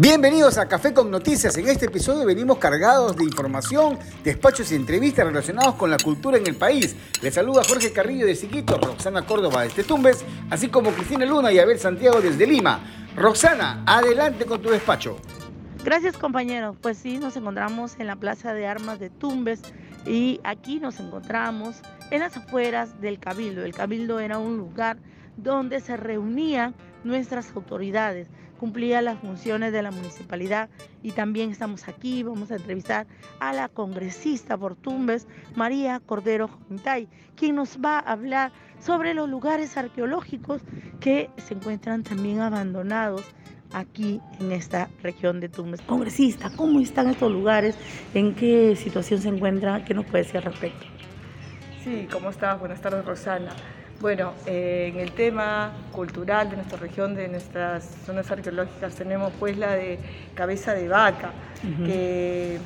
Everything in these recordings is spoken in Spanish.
Bienvenidos a Café con Noticias. En este episodio venimos cargados de información, despachos y entrevistas relacionados con la cultura en el país. Les saluda Jorge Carrillo de Siquito, Roxana Córdoba desde Tumbes, así como Cristina Luna y Abel Santiago desde Lima. Roxana, adelante con tu despacho. Gracias compañeros. Pues sí, nos encontramos en la Plaza de Armas de Tumbes y aquí nos encontramos en las afueras del Cabildo. El Cabildo era un lugar donde se reunían nuestras autoridades cumplía las funciones de la municipalidad y también estamos aquí, vamos a entrevistar a la congresista por Tumbes, María Cordero Jontay, quien nos va a hablar sobre los lugares arqueológicos que se encuentran también abandonados aquí en esta región de Tumbes. Congresista, ¿cómo están estos lugares? ¿En qué situación se encuentran? ¿Qué nos puede decir al respecto? Sí, ¿cómo estás? Buenas tardes, Rosana. Bueno, eh, en el tema cultural de nuestra región, de nuestras zonas arqueológicas, tenemos pues la de Cabeza de Vaca, que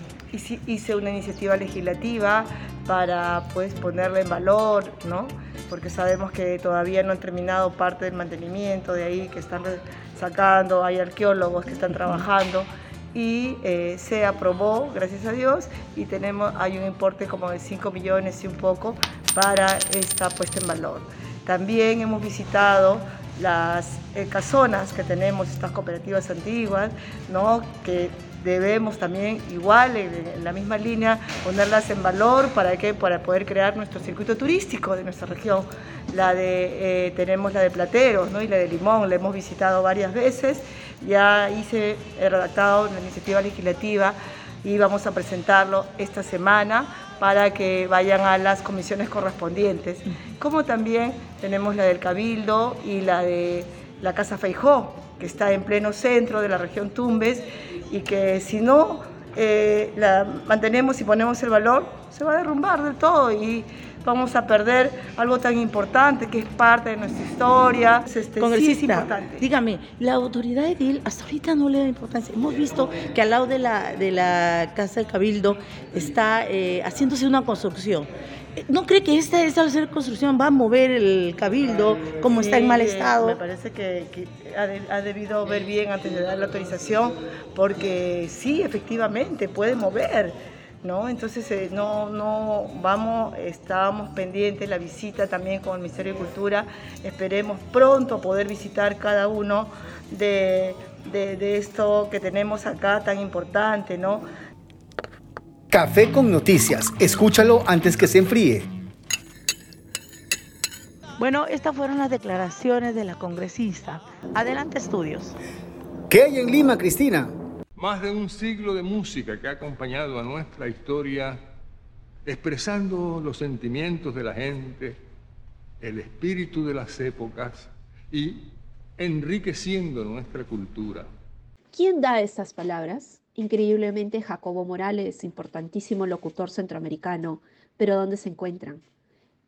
hice una iniciativa legislativa para pues ponerla en valor, ¿no? porque sabemos que todavía no han terminado parte del mantenimiento de ahí, que están sacando, hay arqueólogos que están trabajando y eh, se aprobó, gracias a Dios, y tenemos, hay un importe como de 5 millones y un poco para esta puesta en valor. También hemos visitado las eh, casonas que tenemos, estas cooperativas antiguas, ¿no? que debemos también, igual en, la misma línea, ponerlas en valor para, que, para poder crear nuestro circuito turístico de nuestra región. La de, eh, tenemos la de Plateros ¿no? y la de Limón, la hemos visitado varias veces, ya hice, he redactado una iniciativa legislativa y vamos a presentarlo esta semana para que vayan a las comisiones correspondientes. Como también tenemos la del Cabildo y la de la Casa Feijó, que está en pleno centro de la región Tumbes y que si no eh, la mantenemos y ponemos el valor, se va a derrumbar del todo y vamos a perder algo tan importante que es parte de nuestra historia. Este, sí es importante. dígame, la autoridad edil hasta ahorita no le da importancia. Hemos visto que al lado de la, de la Casa del Cabildo está eh, haciéndose una construcción. ¿No cree que esta, esta construcción va a mover el cabildo como está en mal estado? Me parece que, ha, debido ver bien antes de dar la autorización, porque sí, efectivamente, puede mover. ¿No? Entonces eh, no, no vamos, estábamos pendientes la visita también con el Ministerio de Cultura, esperemos pronto poder visitar cada uno de, de, esto que tenemos acá tan importante, ¿no? Café con noticias, escúchalo antes que se enfríe. Bueno, estas fueron las declaraciones de la congresista. Adelante, estudios. ¿Qué hay en Lima, Cristina? Más de un siglo de música que ha acompañado a nuestra historia, expresando los sentimientos de la gente, el espíritu de las épocas y enriqueciendo nuestra cultura. ¿Quién da estas palabras? Increíblemente Jacobo Morales, importantísimo locutor centroamericano, pero ¿dónde se encuentran?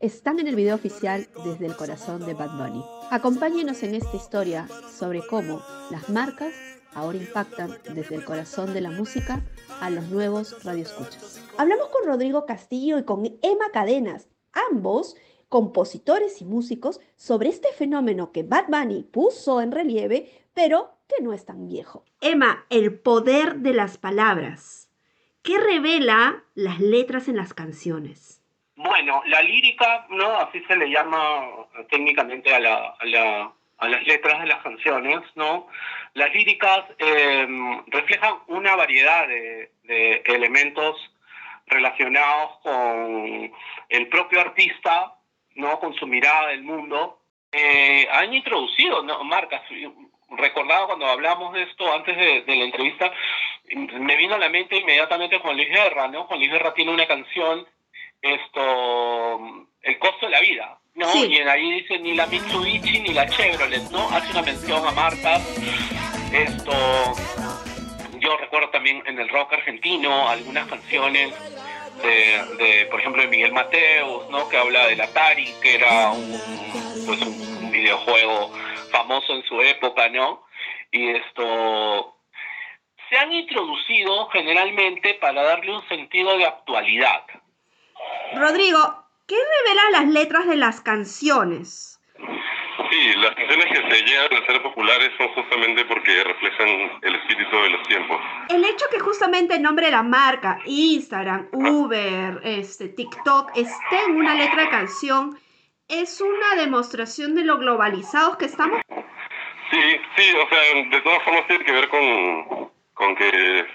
Están en el video oficial desde el corazón de Bad Bunny. Acompáñenos en esta historia sobre cómo las marcas ahora impactan desde el corazón de la música a los nuevos radioescuchas. Hablamos con Rodrigo Castillo y con Emma Cadenas, ambos compositores y músicos, sobre este fenómeno que Bad Bunny puso en relieve, pero que no es tan viejo. Emma, el poder de las palabras. ¿Qué revela las letras en las canciones? Bueno, la lírica, ¿no? Así se le llama técnicamente a la a las letras de las canciones, ¿no? Las líricas eh, reflejan una variedad de, elementos relacionados con el propio artista, ¿no? Con su mirada del mundo. Eh, han introducido marcas. Recordaba cuando hablamos de esto antes de, la entrevista, me vino a la mente inmediatamente Juan Luis Guerra, ¿no? Juan Luis Guerra tiene una canción, esto, El costo de la vida, no, y ahí dice ni la Mitsubishi ni la Chevrolet, ¿no? Hace una mención a marcas. Esto, yo recuerdo también en el rock argentino algunas canciones de, por ejemplo, de Miguel Mateos, ¿no? Que habla del Atari, que era un, pues un videojuego famoso en su época, ¿no? Y esto se han introducido generalmente para darle un sentido de actualidad. Rodrigo, ¿Qué revelan las letras de las canciones? Sí, las canciones que se llegan a ser populares son justamente porque reflejan el espíritu de los tiempos. El hecho que justamente el nombre de la marca, Instagram, Uber, este, TikTok, esté en una letra de canción, es una demostración de lo globalizados que estamos. Sí, sí, o sea, de todas formas tiene que ver con, con que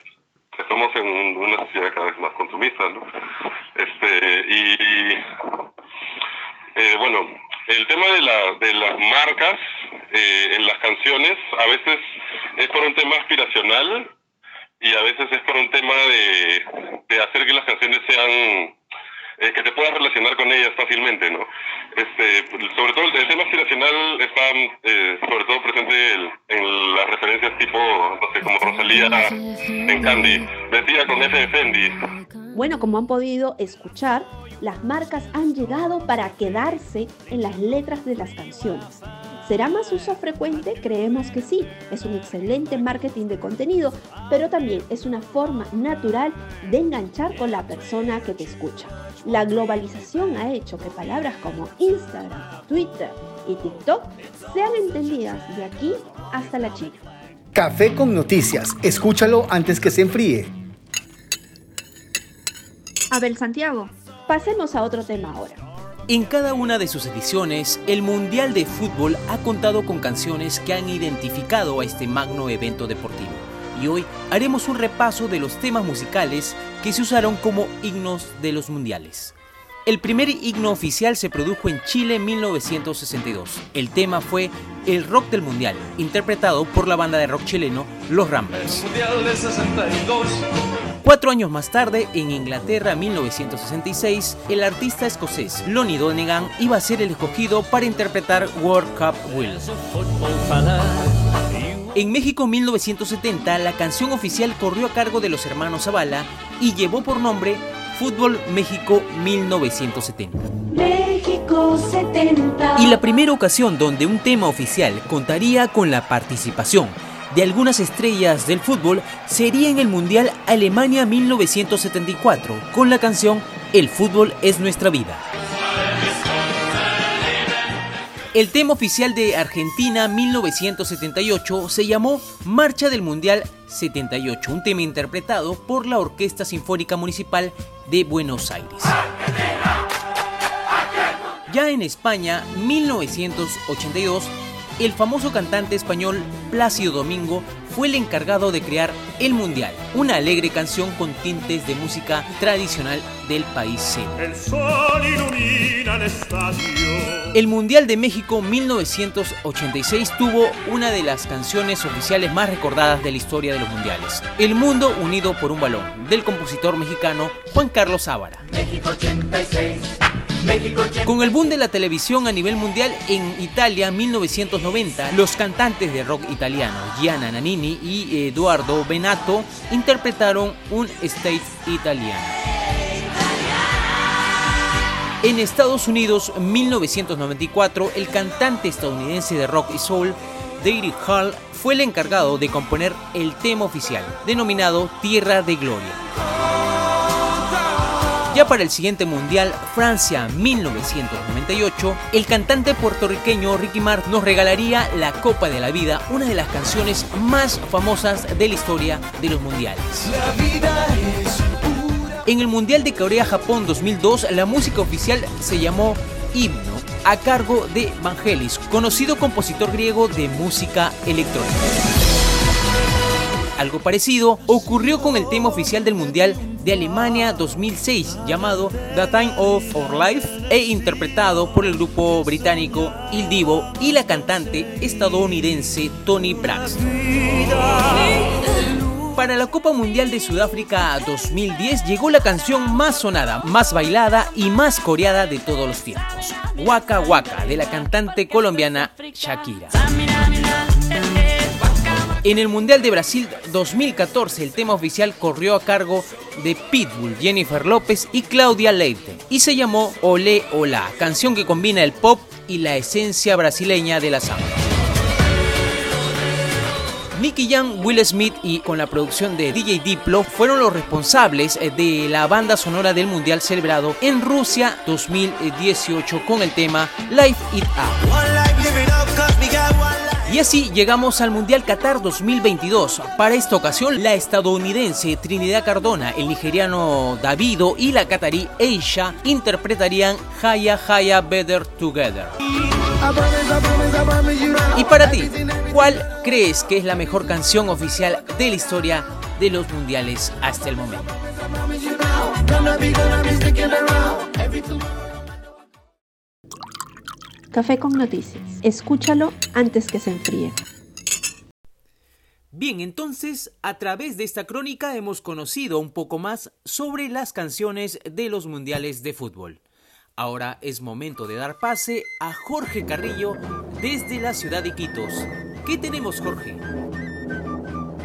estamos en una sociedad cada vez más consumista, ¿no? Y eh, bueno, el tema de, la, de las marcas eh, en las canciones a veces es por un tema aspiracional y a veces es por un tema de, de hacer que las canciones sean eh, que te puedas relacionar con ellas fácilmente, ¿no? Este, sobre todo el, tema aspiracional está eh, sobre todo presente en las referencias tipo, como Rosalía en Candy, vestida con F de Fendi. Bueno, como han podido escuchar, las marcas han llegado para quedarse en las letras de las canciones. ¿Será más uso frecuente? Creemos que sí. Es un excelente marketing de contenido, pero también es una forma natural de enganchar con la persona que te escucha. La globalización ha hecho que palabras como Instagram, Twitter y TikTok sean entendidas de aquí hasta la China. Café con noticias. Escúchalo antes que se enfríe. Abel Santiago, pasemos a otro tema ahora. En cada una de sus ediciones, el Mundial de Fútbol ha contado con canciones que han identificado a este magno evento deportivo. Y hoy haremos un repaso de los temas musicales que se usaron como himnos de los mundiales. El primer himno oficial se produjo en Chile en 1962. El tema fue El Rock del Mundial, interpretado por la banda de rock chileno Los Ramblers. Cuatro años más tarde, en Inglaterra 1966, el artista escocés Lonnie Donegan iba a ser el escogido para interpretar World Cup Will. En México 1970, la canción oficial corrió a cargo de los hermanos Zavala y llevó por nombre Fútbol México 1970. México 70. Y la primera ocasión donde un tema oficial contaría con la participación de algunas estrellas del fútbol sería en el Mundial Alemania 1974 con la canción El fútbol es nuestra vida. El tema oficial de Argentina 1978 se llamó Marcha del Mundial 78, un tema interpretado por la Orquesta Sinfónica Municipal de Buenos Aires. Ya en España, 1982, el famoso cantante español Plácido Domingo fue el encargado de crear El Mundial, una alegre canción con tintes de música tradicional del país El sol ilumina el estadio. El Mundial de México 1986 tuvo una de las canciones oficiales más recordadas de la historia de los mundiales, El Mundo Unido por un Balón, del compositor mexicano Juan Carlos Ávara. México 86. Con el boom de la televisión a nivel mundial en Italia 1990, los cantantes de rock italiano Gianna Nannini y Eduardo Benato interpretaron un stage italiano. En Estados Unidos 1994, el cantante estadounidense de rock y soul David Hall fue el encargado de componer el tema oficial, denominado Tierra de Gloria. Ya para el siguiente mundial, Francia 1998, el cantante puertorriqueño Ricky Martin nos regalaría La Copa de la Vida, una de las canciones más famosas de la historia de los mundiales. En el Mundial de Corea-Japón 2002, la música oficial se llamó Himno, a cargo de Vangelis, conocido compositor griego de música electrónica. Algo parecido ocurrió con el tema oficial del Mundial de Alemania 2006 llamado The Time of Our Life e interpretado por el grupo británico Il Divo y la cantante estadounidense Tony Braxton. Para la Copa Mundial de Sudáfrica 2010 llegó la canción más sonada, más bailada y más coreada de todos los tiempos, Waka Waka de la cantante colombiana Shakira. En el Mundial de Brasil 2014 el tema oficial corrió a cargo de Pitbull, Jennifer López y Claudia Leite y se llamó Olé Olá, canción que combina el pop y la esencia brasileña de la samba. Nicky Jam, Will Smith y con la producción de DJ Diplo fueron los responsables de la banda sonora del mundial celebrado en Rusia 2018 con el tema Life It Up. Y así llegamos al Mundial Qatar 2022. Para esta ocasión, la estadounidense Trinidad Cardona, el nigeriano Davido y la catarí Aisha interpretarían Haya Haya Better Together. Y para ti, ¿cuál crees que es la mejor canción oficial de la historia de los mundiales hasta el momento? Café con noticias. Escúchalo antes que se enfríe. Bien, entonces, a través de esta crónica hemos conocido un poco más sobre las canciones de los mundiales de fútbol. Ahora es momento de dar pase a Jorge Carrillo desde la ciudad de Iquitos. ¿Qué tenemos, Jorge?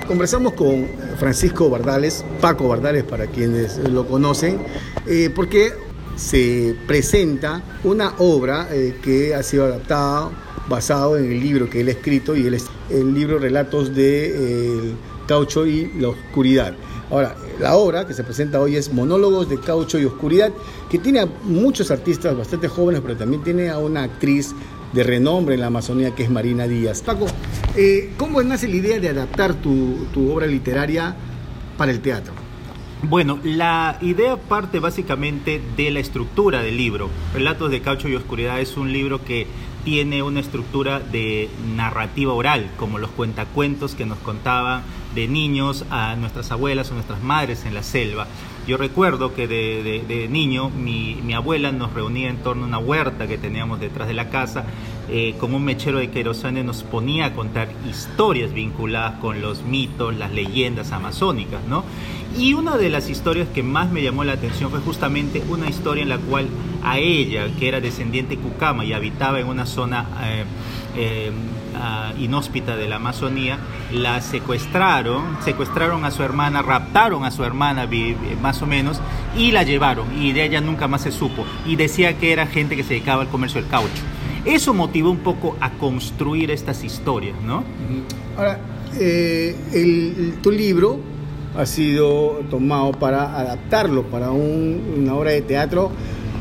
Conversamos con Francisco Bardales, Paco Bardales para quienes lo conocen, eh, porque se presenta una obra eh, que ha sido adaptada basado en el libro que él ha escrito y el, el libro Relatos de eh, Caucho y la Oscuridad. Ahora, la obra que se presenta hoy es Monólogos de Caucho y Oscuridad, que tiene a muchos artistas bastante jóvenes, pero también tiene a una actriz de renombre en la Amazonía que es Marina Díaz. Paco, eh, ¿cómo nace la idea de adaptar tu, tu obra literaria para el teatro? Bueno, la idea parte básicamente de la estructura del libro. Relatos de Caucho y Oscuridad es un libro que tiene una estructura de narrativa oral, como los cuentacuentos que nos contaban de niños a nuestras abuelas o nuestras madres en la selva. Yo recuerdo que de, niño mi, abuela nos reunía en torno a una huerta que teníamos detrás de la casa, eh, con un mechero de querosene nos ponía a contar historias vinculadas con los mitos, las leyendas amazónicas, ¿no? Y una de las historias que más me llamó la atención fue justamente una historia en la cual a ella, que era descendiente cucama y habitaba en una zona eh, eh, inhóspita de la Amazonía, la secuestraron, secuestraron a su hermana, raptaron a su hermana más o menos y la llevaron y de ella nunca más se supo y decía que era gente que se dedicaba al comercio del caucho. Eso motivó un poco a construir estas historias, ¿no? Ahora, eh, tu libro ha sido tomado para adaptarlo para una obra de teatro.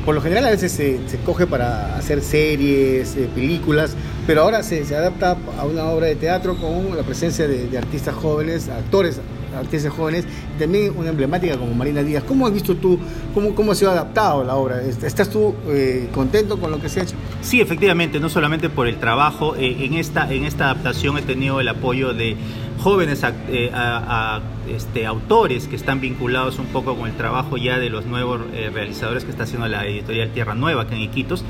Por lo general a veces se, coge para hacer series, eh, películas, pero ahora se, adapta a una obra de teatro con la presencia de, artistas jóvenes, actores artistas jóvenes, también una emblemática como Marina Díaz. ¿Cómo has visto tú, cómo, cómo ha sido adaptado la obra? ¿Estás tú eh, contento con lo que se ha hecho? Sí, efectivamente, no solamente por el trabajo, eh, en, esta, en esta adaptación he tenido el apoyo de jóvenes eh, este, autores que están vinculados un poco con el trabajo ya de los nuevos eh, realizadores que está haciendo la editorial Tierra Nueva aquí en Iquitos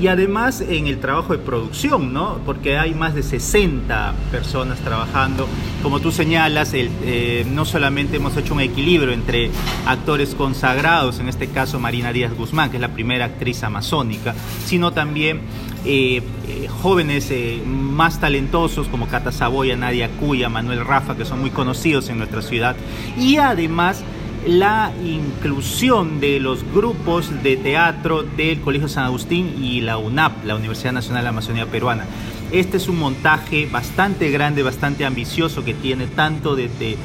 y además en el trabajo de producción, ¿no? porque hay más de 60 personas trabajando. Como tú señalas, eh, no solamente hemos hecho un equilibrio entre actores consagrados, en este caso Marina Díaz Guzmán, que es la primera actriz amazónica, sino también eh, eh, jóvenes eh, más talentosos como Cata Saboya, Nadia Cuya, Manuel Rafa, que son muy conocidos en nuestra ciudad. Y además la inclusión de los grupos de teatro del Colegio San Agustín y la UNAP, la Universidad Nacional de la Amazonía Peruana. Este es un montaje bastante grande, bastante ambicioso, que tiene tanto de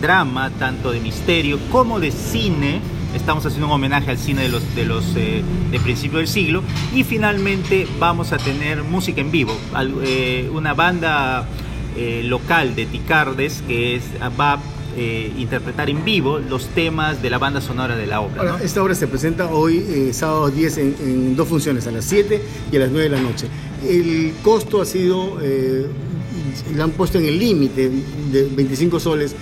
drama, tanto de misterio, como de cine estamos haciendo un homenaje al cine de los de los eh, de principio del siglo y finalmente vamos a tener música en vivo eh, una banda eh, local de Ticardes que es va a interpretar en vivo los temas de la banda sonora de la obra. Esta obra se presenta hoy, sábado 10, en, dos funciones, a las 7 y a las 9 de la noche. El costo ha sido, lo han puesto en el límite de 25 soles.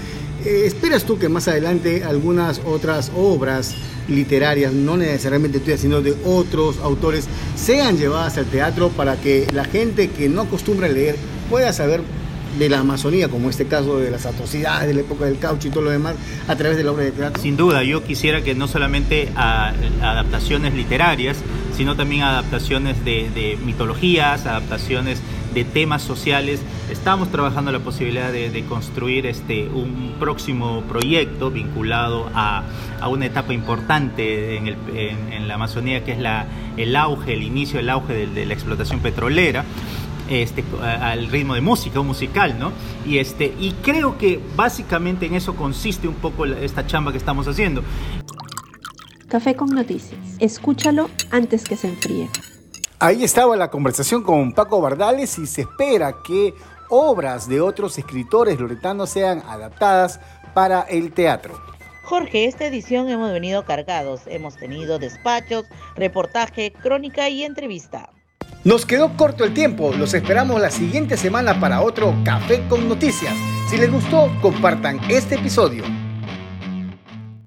Eh, ¿Esperas tú que más adelante algunas otras obras literarias, no necesariamente tuyas, sino de otros autores, sean llevadas al teatro para que la gente que no acostumbra a leer pueda saber de la Amazonía, como este caso de las atrocidades de la época del caucho y todo lo demás, a través de la obra de teatro? Sin duda, yo quisiera que no solamente adaptaciones literarias, sino también adaptaciones de mitologías, adaptaciones de temas sociales. Estamos trabajando la posibilidad de, construir este, un próximo proyecto vinculado a, una etapa importante en, el, en, la Amazonía, que es la, el auge, el inicio del auge de, la explotación petrolera. Este, al ritmo de música, o musical, ¿no? Y, este, y creo que básicamente en eso consiste un poco esta chamba que estamos haciendo. Café con noticias. Escúchalo antes que se enfríe. Ahí estaba la conversación con Paco Bardales y se espera que obras de otros escritores loretanos sean adaptadas para el teatro. Jorge, esta edición hemos venido cargados. Hemos tenido despachos, reportaje, crónica y entrevista. Nos quedó corto el tiempo, los esperamos la siguiente semana para otro Café con Noticias. Si les gustó, compartan este episodio.